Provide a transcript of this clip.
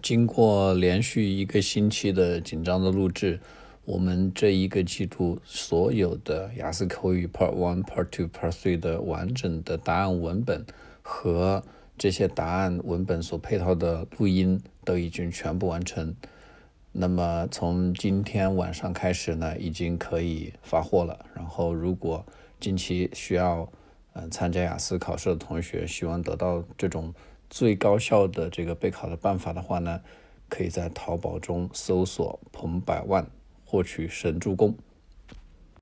经过连续一个星期的紧张的录制，我们这一个季度所有的雅思口语 Part One、Part Two、Part Three 的完整的答案文本和这些答案文本所配套的录音都已经全部完成。那么从今天晚上开始呢，已经可以发货了。然后如果近期需要嗯参加雅思考试的同学，希望得到这种。最高效的这个备考的办法的话呢，可以在淘宝中搜索“彭百万”获取神助攻。